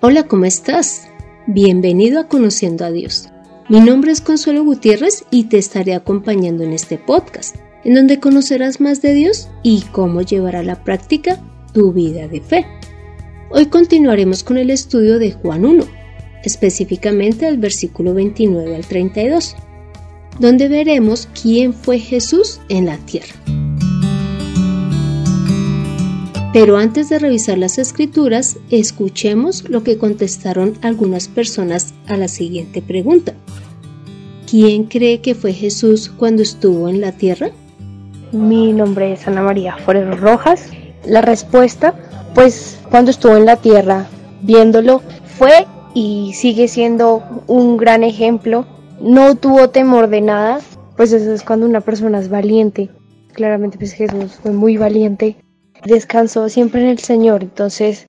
Hola, ¿cómo estás? Bienvenido a Conociendo a Dios. Mi nombre es Consuelo Gutiérrez y te estaré acompañando en este podcast, en donde conocerás más de Dios y cómo llevar a la práctica tu vida de fe. Hoy continuaremos con el estudio de Juan 1, específicamente del versículo 29 al 32, donde veremos quién fue Jesús en la tierra. Pero antes de revisar las escrituras, escuchemos lo que contestaron algunas personas a la siguiente pregunta. ¿Quién cree que fue Jesús cuando estuvo en la tierra? Mi nombre es Ana María Forero Rojas. La respuesta, pues cuando estuvo en la tierra, viéndolo, fue y sigue siendo un gran ejemplo. No tuvo temor de nada, pues eso es cuando una persona es valiente. Claramente pues Jesús fue muy valiente descansó siempre en el Señor, entonces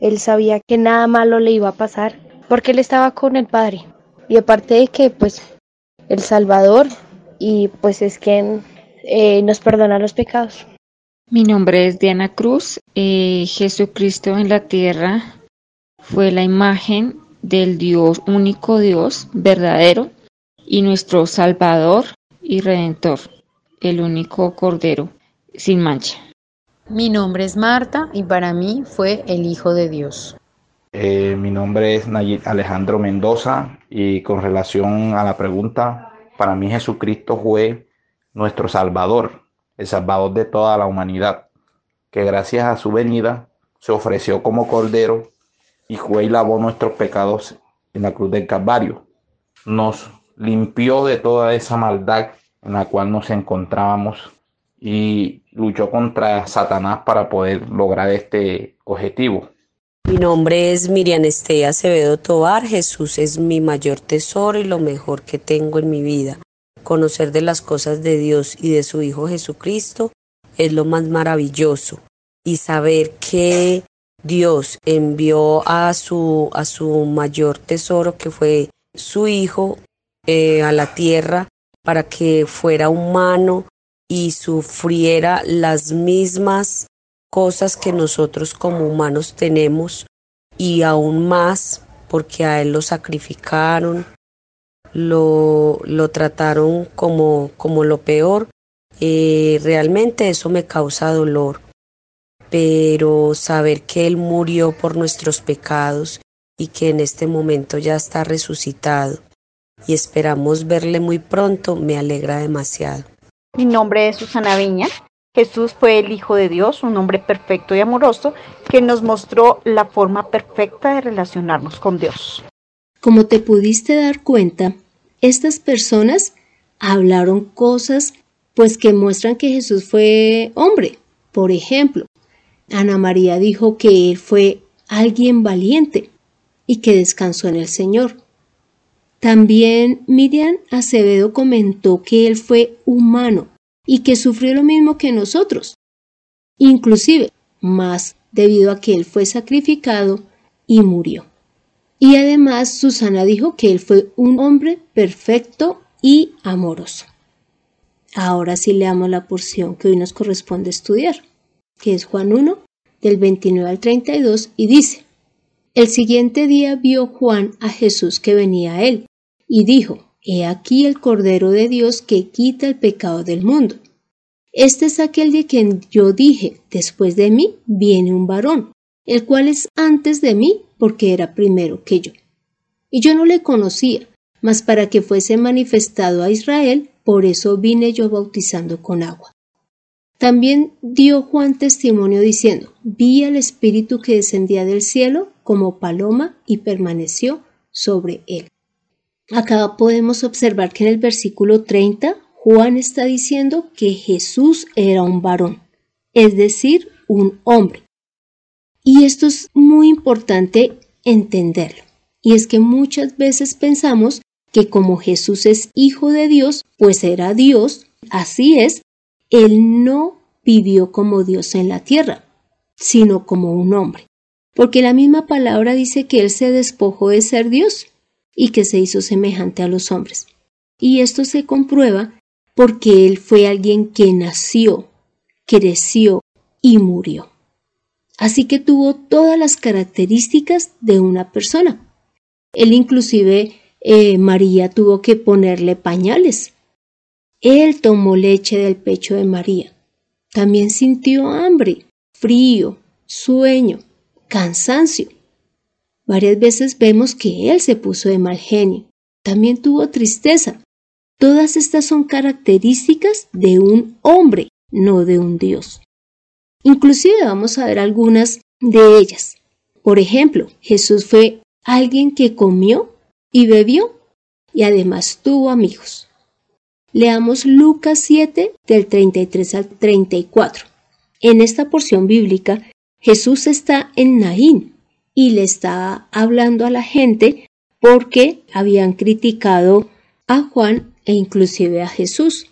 él sabía que nada malo le iba a pasar porque él estaba con el Padre. Y aparte de que pues el Salvador y pues es quien eh, nos perdona los pecados. Mi nombre es Diana Cruz. Eh, Jesucristo en la tierra fue la imagen del Dios, único Dios, verdadero, y nuestro Salvador y Redentor, el único Cordero, sin mancha. Mi nombre es Marta y para mí fue el Hijo de Dios. Eh, mi nombre es Alejandro Mendoza y con relación a la pregunta, para mí Jesucristo fue nuestro Salvador, el Salvador de toda la humanidad, que gracias a su venida se ofreció como Cordero y fue y lavó nuestros pecados en la cruz del Calvario. Nos limpió de toda esa maldad en la cual nos encontrábamos y luchó contra Satanás para poder lograr este objetivo. Mi nombre es Miriam Estea Acevedo Tobar. Jesús es mi mayor tesoro y lo mejor que tengo en mi vida. Conocer de las cosas de Dios y de su Hijo Jesucristo es lo más maravilloso. Y saber que Dios envió a su, a su mayor tesoro, que fue su Hijo, eh, a la tierra para que fuera humano y sufriera las mismas cosas que nosotros como humanos tenemos y aún más porque a él lo sacrificaron, lo, lo trataron como, como lo peor. Eh, realmente eso me causa dolor, pero saber que Él murió por nuestros pecados y que en este momento ya está resucitado y esperamos verle muy pronto me alegra demasiado. Mi nombre es Susana Viña. Jesús fue el Hijo de Dios, un hombre perfecto y amoroso que nos mostró la forma perfecta de relacionarnos con Dios. Como te pudiste dar cuenta, estas personas hablaron cosas pues que muestran que Jesús fue hombre. Por ejemplo, Ana María dijo que él fue alguien valiente y que descansó en el Señor. También Miriam Acevedo comentó que él fue humano y que sufrió lo mismo que nosotros, inclusive más debido a que él fue sacrificado y murió. Y además Susana dijo que él fue un hombre perfecto y amoroso. Ahora sí leamos la porción que hoy nos corresponde estudiar, que es Juan 1, del 29 al 32, y dice, El siguiente día vio Juan a Jesús que venía a él, y dijo, He aquí el Cordero de Dios que quita el pecado del mundo. Este es aquel de quien yo dije, después de mí viene un varón, el cual es antes de mí porque era primero que yo. Y yo no le conocía, mas para que fuese manifestado a Israel, por eso vine yo bautizando con agua. También dio Juan testimonio diciendo, vi al Espíritu que descendía del cielo como paloma y permaneció sobre él. Acá podemos observar que en el versículo 30 Juan está diciendo que Jesús era un varón, es decir, un hombre. Y esto es muy importante entenderlo. Y es que muchas veces pensamos que como Jesús es hijo de Dios, pues era Dios, así es, Él no vivió como Dios en la tierra, sino como un hombre. Porque la misma palabra dice que Él se despojó de ser Dios y que se hizo semejante a los hombres. Y esto se comprueba porque él fue alguien que nació, creció y murió. así que tuvo todas las características de una persona. Él inclusive, eh, María tuvo que ponerle pañales. Él tomó leche del pecho de María. También sintió hambre, frío, sueño, cansancio. Varias veces vemos que él se puso de mal genio. También tuvo tristeza. Todas estas son características de un hombre, no de un Dios. Inclusive vamos a ver algunas de ellas. Por ejemplo, Jesús fue alguien que comió y bebió y además tuvo amigos. Leamos Lucas 7 del 33 al 34. En esta porción bíblica, Jesús está en Naín y le está hablando a la gente porque habían criticado a Juan e inclusive a Jesús.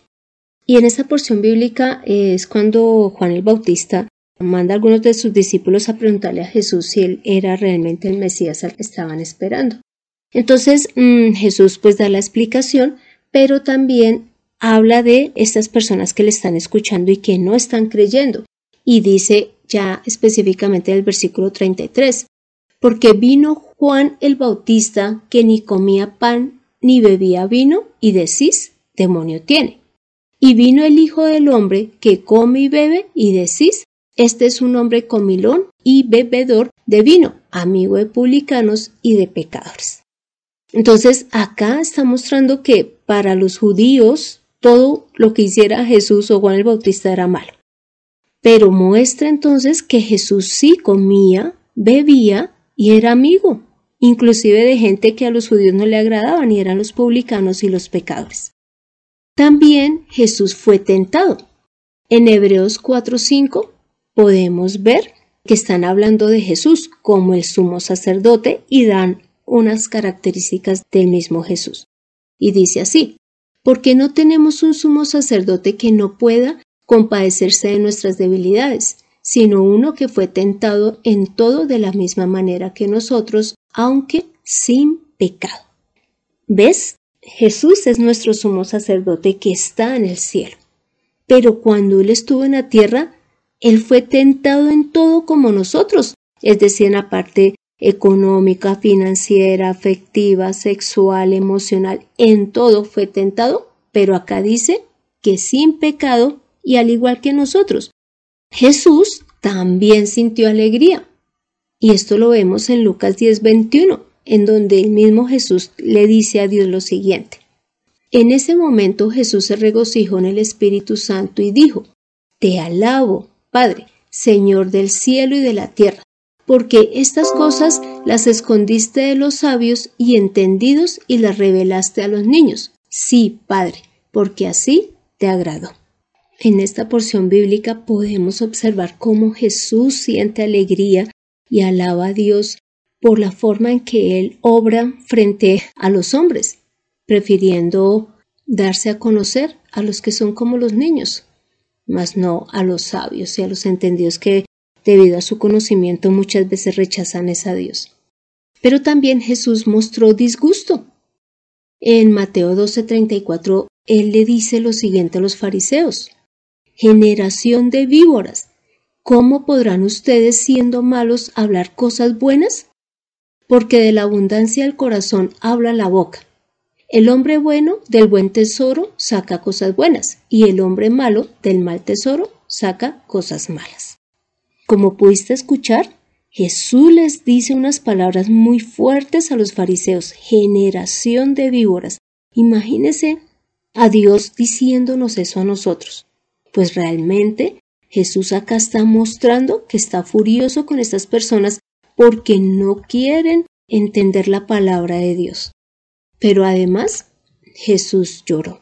Y en esta porción bíblica es cuando Juan el Bautista manda a algunos de sus discípulos a preguntarle a Jesús si él era realmente el Mesías al que estaban esperando. Entonces mm, Jesús pues da la explicación, pero también habla de estas personas que le están escuchando y que no están creyendo. Y dice ya específicamente en el versículo 33, porque vino Juan el Bautista que ni comía pan ni bebía vino y decís, demonio tiene. Y vino el Hijo del Hombre que come y bebe y decís, este es un hombre comilón y bebedor de vino, amigo de publicanos y de pecadores. Entonces acá está mostrando que para los judíos todo lo que hiciera Jesús o Juan el Bautista era malo. Pero muestra entonces que Jesús sí comía, bebía y era amigo, inclusive de gente que a los judíos no le agradaban y eran los publicanos y los pecadores. También Jesús fue tentado. En Hebreos 4:5 podemos ver que están hablando de Jesús como el sumo sacerdote y dan unas características del mismo Jesús. Y dice así, porque no tenemos un sumo sacerdote que no pueda compadecerse de nuestras debilidades, sino uno que fue tentado en todo de la misma manera que nosotros, aunque sin pecado. ¿Ves? Jesús es nuestro sumo sacerdote que está en el cielo. Pero cuando Él estuvo en la tierra, Él fue tentado en todo como nosotros, es decir, en la parte económica, financiera, afectiva, sexual, emocional, en todo fue tentado, pero acá dice que sin pecado y al igual que nosotros. Jesús también sintió alegría. Y esto lo vemos en Lucas 10:21 en donde el mismo Jesús le dice a Dios lo siguiente. En ese momento Jesús se regocijó en el Espíritu Santo y dijo, Te alabo, Padre, Señor del cielo y de la tierra, porque estas cosas las escondiste de los sabios y entendidos y las revelaste a los niños. Sí, Padre, porque así te agradó. En esta porción bíblica podemos observar cómo Jesús siente alegría y alaba a Dios por la forma en que él obra frente a los hombres, prefiriendo darse a conocer a los que son como los niños, mas no a los sabios y a los entendidos que, debido a su conocimiento, muchas veces rechazan esa Dios. Pero también Jesús mostró disgusto. En Mateo 12:34, él le dice lo siguiente a los fariseos: Generación de víboras, ¿cómo podrán ustedes, siendo malos, hablar cosas buenas? porque de la abundancia del corazón habla la boca. El hombre bueno del buen tesoro saca cosas buenas y el hombre malo del mal tesoro saca cosas malas. Como pudiste escuchar, Jesús les dice unas palabras muy fuertes a los fariseos, generación de víboras. Imagínese a Dios diciéndonos eso a nosotros. Pues realmente Jesús acá está mostrando que está furioso con estas personas porque no quieren entender la palabra de Dios. Pero además, Jesús lloró.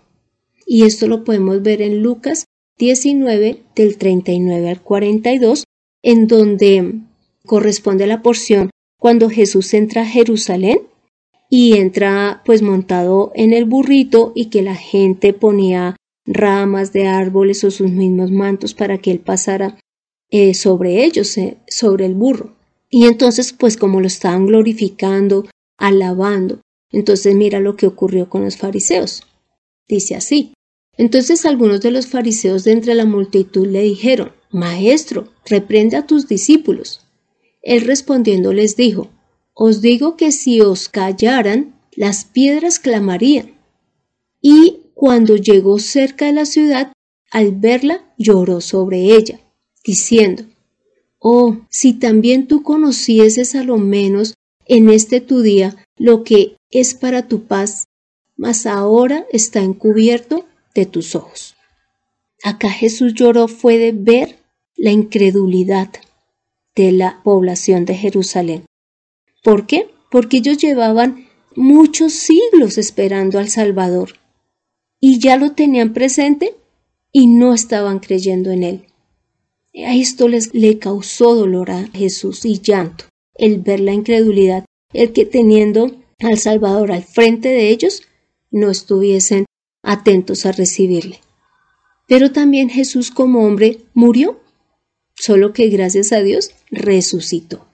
Y esto lo podemos ver en Lucas 19 del 39 al 42, en donde corresponde la porción cuando Jesús entra a Jerusalén y entra pues montado en el burrito y que la gente ponía ramas de árboles o sus mismos mantos para que él pasara eh, sobre ellos, eh, sobre el burro. Y entonces, pues como lo estaban glorificando, alabando, entonces mira lo que ocurrió con los fariseos. Dice así. Entonces algunos de los fariseos de entre la multitud le dijeron, Maestro, reprende a tus discípulos. Él respondiendo les dijo, Os digo que si os callaran, las piedras clamarían. Y cuando llegó cerca de la ciudad, al verla, lloró sobre ella, diciendo, Oh, si también tú conocieses a lo menos en este tu día lo que es para tu paz, mas ahora está encubierto de tus ojos. Acá Jesús lloró fue de ver la incredulidad de la población de Jerusalén. ¿Por qué? Porque ellos llevaban muchos siglos esperando al Salvador y ya lo tenían presente y no estaban creyendo en él. A esto les le causó dolor a Jesús y llanto, el ver la incredulidad, el que teniendo al Salvador al frente de ellos, no estuviesen atentos a recibirle. Pero también Jesús como hombre murió, solo que gracias a Dios resucitó.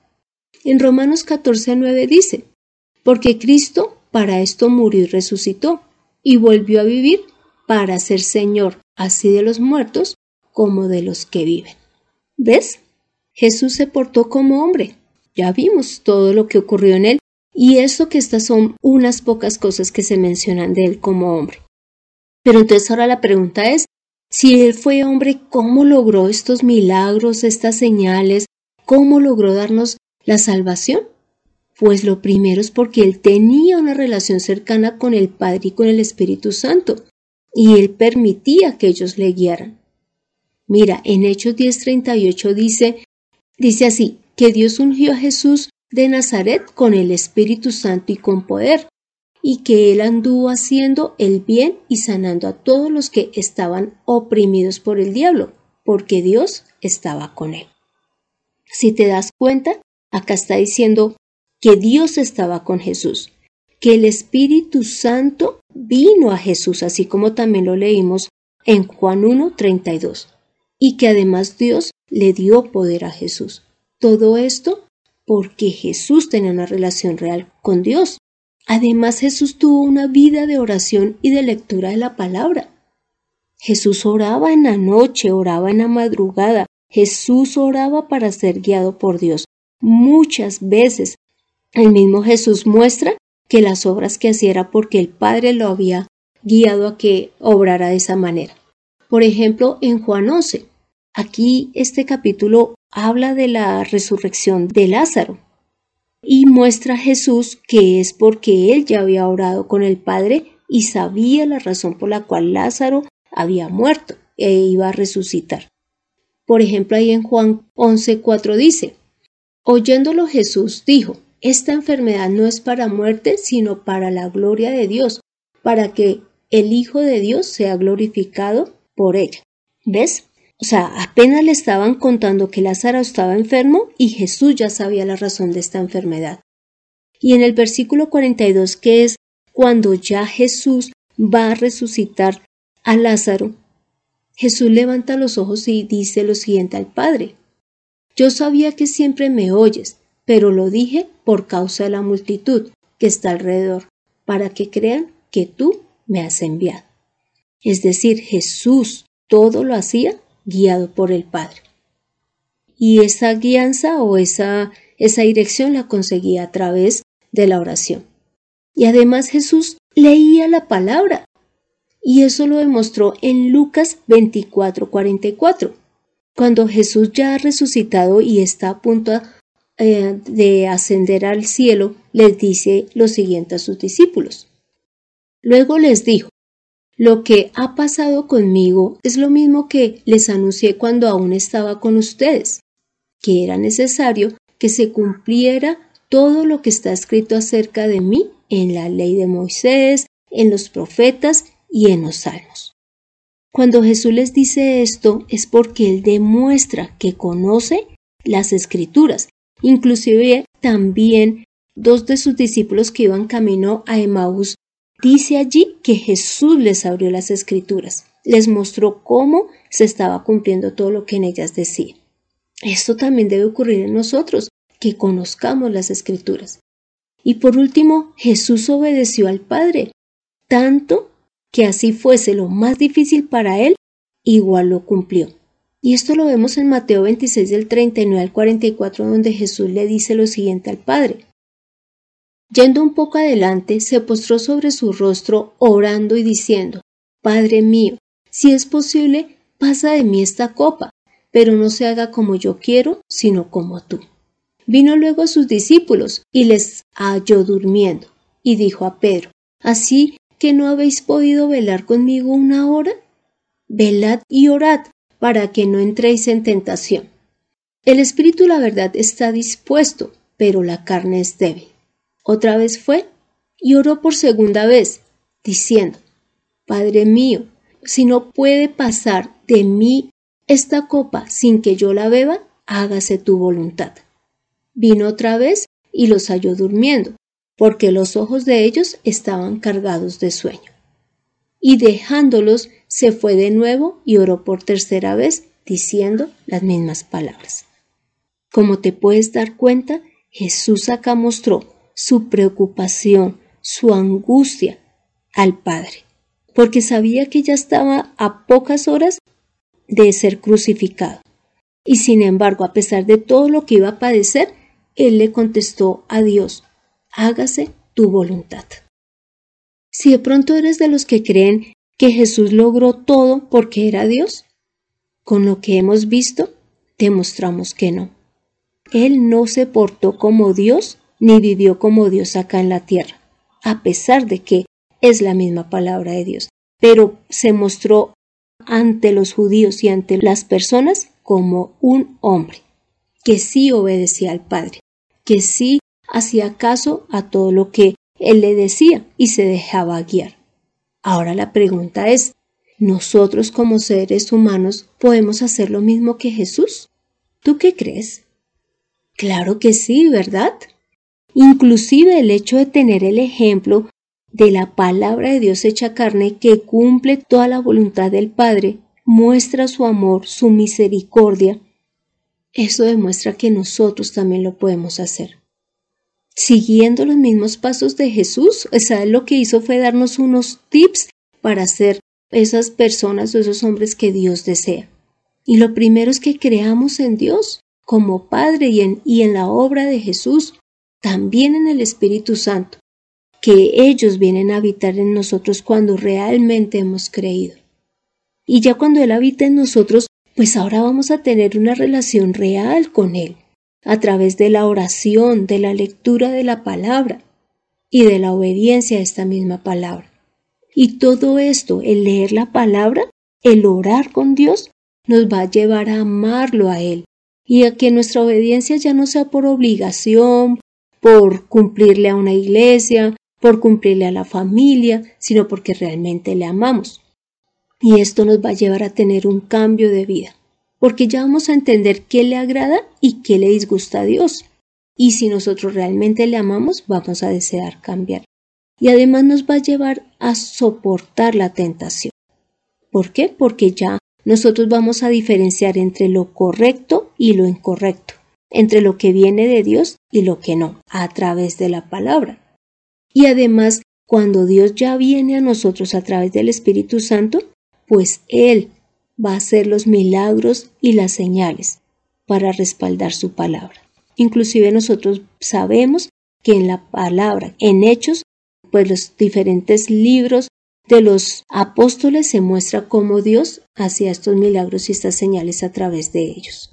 En Romanos 14:9 dice, porque Cristo para esto murió y resucitó, y volvió a vivir para ser Señor así de los muertos como de los que viven. ¿Ves? Jesús se portó como hombre. Ya vimos todo lo que ocurrió en él, y eso que estas son unas pocas cosas que se mencionan de él como hombre. Pero entonces ahora la pregunta es, si Él fue hombre, ¿cómo logró estos milagros, estas señales? ¿Cómo logró darnos la salvación? Pues lo primero es porque Él tenía una relación cercana con el Padre y con el Espíritu Santo, y Él permitía que ellos le guiaran. Mira, en Hechos 10:38 dice, dice así, que Dios ungió a Jesús de Nazaret con el Espíritu Santo y con poder, y que él anduvo haciendo el bien y sanando a todos los que estaban oprimidos por el diablo, porque Dios estaba con él. Si te das cuenta, acá está diciendo que Dios estaba con Jesús, que el Espíritu Santo vino a Jesús, así como también lo leímos en Juan 1:32, y que además Dios le dio poder a Jesús. Todo esto porque Jesús tenía una relación real con Dios. Además, Jesús tuvo una vida de oración y de lectura de la palabra. Jesús oraba en la noche, oraba en la madrugada, Jesús oraba para ser guiado por Dios. Muchas veces el mismo Jesús muestra que las obras que hacía era porque el Padre lo había guiado a que obrara de esa manera. Por ejemplo, en Juan 11, aquí este capítulo habla de la resurrección de Lázaro y muestra a Jesús que es porque él ya había orado con el Padre y sabía la razón por la cual Lázaro había muerto e iba a resucitar. Por ejemplo, ahí en Juan 11:4 dice, oyéndolo Jesús dijo, esta enfermedad no es para muerte, sino para la gloria de Dios, para que el Hijo de Dios sea glorificado por ella. ¿Ves? O sea, apenas le estaban contando que Lázaro estaba enfermo y Jesús ya sabía la razón de esta enfermedad. Y en el versículo 42, que es cuando ya Jesús va a resucitar a Lázaro, Jesús levanta los ojos y dice lo siguiente al Padre. Yo sabía que siempre me oyes, pero lo dije por causa de la multitud que está alrededor, para que crean que tú me has enviado. Es decir, Jesús todo lo hacía guiado por el Padre. Y esa guianza o esa, esa dirección la conseguía a través de la oración. Y además Jesús leía la palabra. Y eso lo demostró en Lucas 24:44, cuando Jesús ya ha resucitado y está a punto eh, de ascender al cielo, les dice lo siguiente a sus discípulos. Luego les dijo, lo que ha pasado conmigo es lo mismo que les anuncié cuando aún estaba con ustedes, que era necesario que se cumpliera todo lo que está escrito acerca de mí en la ley de Moisés, en los profetas y en los salmos. Cuando Jesús les dice esto es porque Él demuestra que conoce las escrituras. Inclusive también dos de sus discípulos que iban camino a Emaús Dice allí que Jesús les abrió las escrituras, les mostró cómo se estaba cumpliendo todo lo que en ellas decía. Esto también debe ocurrir en nosotros, que conozcamos las escrituras. Y por último, Jesús obedeció al Padre, tanto que así fuese lo más difícil para él, igual lo cumplió. Y esto lo vemos en Mateo 26 del 39 al 44 donde Jesús le dice lo siguiente al Padre. Yendo un poco adelante, se postró sobre su rostro orando y diciendo, Padre mío, si es posible, pasa de mí esta copa, pero no se haga como yo quiero, sino como tú. Vino luego a sus discípulos y les halló durmiendo, y dijo a Pedro, ¿Así que no habéis podido velar conmigo una hora? Velad y orad para que no entréis en tentación. El espíritu, la verdad, está dispuesto, pero la carne es débil. Otra vez fue y oró por segunda vez, diciendo, Padre mío, si no puede pasar de mí esta copa sin que yo la beba, hágase tu voluntad. Vino otra vez y los halló durmiendo, porque los ojos de ellos estaban cargados de sueño. Y dejándolos, se fue de nuevo y oró por tercera vez, diciendo las mismas palabras. Como te puedes dar cuenta, Jesús acá mostró su preocupación, su angustia al Padre, porque sabía que ya estaba a pocas horas de ser crucificado. Y sin embargo, a pesar de todo lo que iba a padecer, él le contestó a Dios, hágase tu voluntad. Si de pronto eres de los que creen que Jesús logró todo porque era Dios, con lo que hemos visto, demostramos que no. Él no se portó como Dios ni vivió como Dios acá en la tierra, a pesar de que es la misma palabra de Dios, pero se mostró ante los judíos y ante las personas como un hombre, que sí obedecía al Padre, que sí hacía caso a todo lo que él le decía y se dejaba guiar. Ahora la pregunta es, ¿nosotros como seres humanos podemos hacer lo mismo que Jesús? ¿Tú qué crees? Claro que sí, ¿verdad? Inclusive el hecho de tener el ejemplo de la palabra de Dios hecha carne que cumple toda la voluntad del Padre, muestra su amor, su misericordia. Eso demuestra que nosotros también lo podemos hacer. Siguiendo los mismos pasos de Jesús, o sea, lo que hizo fue darnos unos tips para ser esas personas o esos hombres que Dios desea. Y lo primero es que creamos en Dios como Padre y en, y en la obra de Jesús, también en el Espíritu Santo, que ellos vienen a habitar en nosotros cuando realmente hemos creído. Y ya cuando Él habita en nosotros, pues ahora vamos a tener una relación real con Él, a través de la oración, de la lectura de la palabra y de la obediencia a esta misma palabra. Y todo esto, el leer la palabra, el orar con Dios, nos va a llevar a amarlo a Él y a que nuestra obediencia ya no sea por obligación, por cumplirle a una iglesia, por cumplirle a la familia, sino porque realmente le amamos. Y esto nos va a llevar a tener un cambio de vida, porque ya vamos a entender qué le agrada y qué le disgusta a Dios. Y si nosotros realmente le amamos, vamos a desear cambiar. Y además nos va a llevar a soportar la tentación. ¿Por qué? Porque ya nosotros vamos a diferenciar entre lo correcto y lo incorrecto, entre lo que viene de Dios y lo que no, a través de la palabra. Y además, cuando Dios ya viene a nosotros a través del Espíritu Santo, pues Él va a hacer los milagros y las señales para respaldar su palabra. Inclusive nosotros sabemos que en la palabra, en hechos, pues los diferentes libros de los apóstoles se muestra cómo Dios hacía estos milagros y estas señales a través de ellos.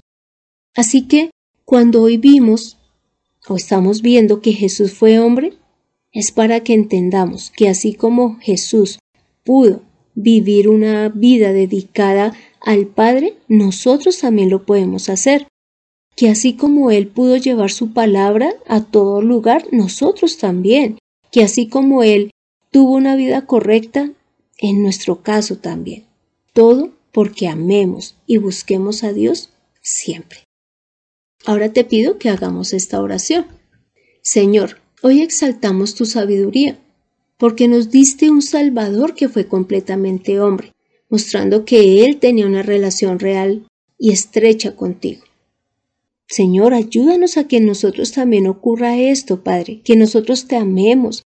Así que cuando hoy vimos o estamos viendo que Jesús fue hombre, es para que entendamos que así como Jesús pudo vivir una vida dedicada al Padre, nosotros también lo podemos hacer. Que así como Él pudo llevar su palabra a todo lugar, nosotros también. Que así como Él tuvo una vida correcta, en nuestro caso también. Todo porque amemos y busquemos a Dios siempre. Ahora te pido que hagamos esta oración. Señor, Hoy exaltamos tu sabiduría, porque nos diste un Salvador que fue completamente hombre, mostrando que Él tenía una relación real y estrecha contigo. Señor, ayúdanos a que en nosotros también ocurra esto, Padre, que nosotros te amemos,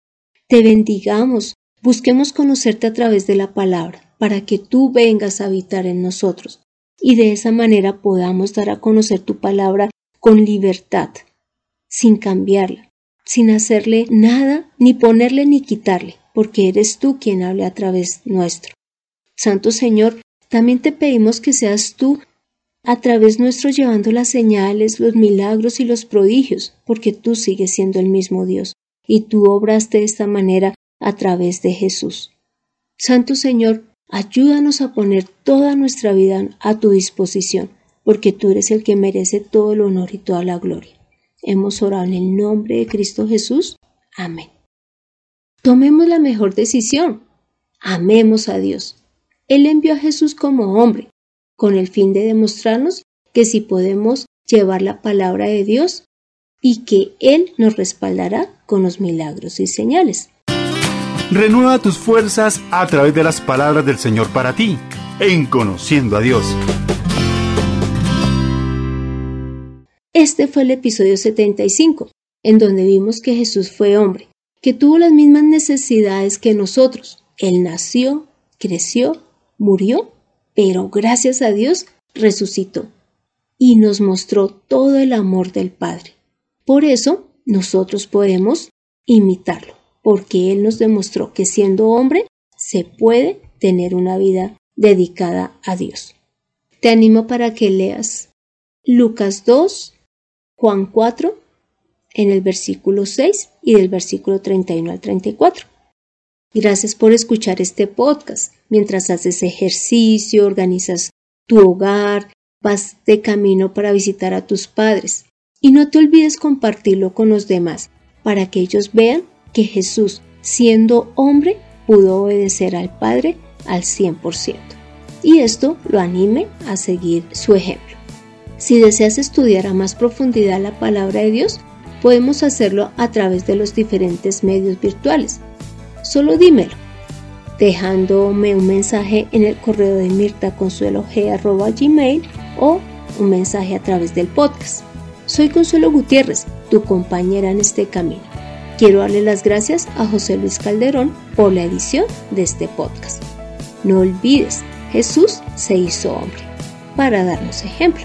te bendigamos, busquemos conocerte a través de la palabra, para que tú vengas a habitar en nosotros y de esa manera podamos dar a conocer tu palabra con libertad, sin cambiarla, sin hacerle nada, ni ponerle ni quitarle, porque eres tú quien habla a través nuestro. Santo Señor, también te pedimos que seas tú a través nuestro llevando las señales, los milagros y los prodigios, porque tú sigues siendo el mismo Dios, y tú obraste de esta manera a través de Jesús. Santo Señor, ayúdanos a poner toda nuestra vida a tu disposición, porque tú eres el que merece todo el honor y toda la gloria. Hemos orado en el nombre de Cristo Jesús. Amén. Tomemos la mejor decisión. Amemos a Dios. Él envió a Jesús como hombre, con el fin de demostrarnos que si podemos llevar la palabra de Dios y que Él nos respaldará con los milagros y señales. Renueva tus fuerzas a través de las palabras del Señor para ti, en Conociendo a Dios. Este fue el episodio 75, en donde vimos que Jesús fue hombre, que tuvo las mismas necesidades que nosotros. Él nació, creció, murió pero gracias a Dios resucitó y nos mostró todo el amor del Padre. Por eso nosotros podemos imitarlo, porque Él nos demostró que siendo hombre se puede tener una vida dedicada a Dios. Te animo para que leas Lucas 2, Juan 4, en el versículo 6 y del versículo 31 al 34. Gracias por escuchar este podcast. Mientras haces ejercicio, organizas tu hogar, vas de camino para visitar a tus padres. Y no te olvides compartirlo con los demás para que ellos vean que Jesús, siendo hombre, pudo obedecer al Padre al 100%. Y esto lo anime a seguir su ejemplo. Si deseas estudiar a más profundidad la palabra de Dios, podemos hacerlo a través de los diferentes medios virtuales solo dímelo, dejándome un mensaje en el correo de mirtaconsuelog.gmail o un mensaje a través del podcast. Soy Consuelo Gutiérrez, tu compañera en este camino. Quiero darle las gracias a José Luis Calderón por la edición de este podcast. No olvides, Jesús se hizo hombre para darnos ejemplo.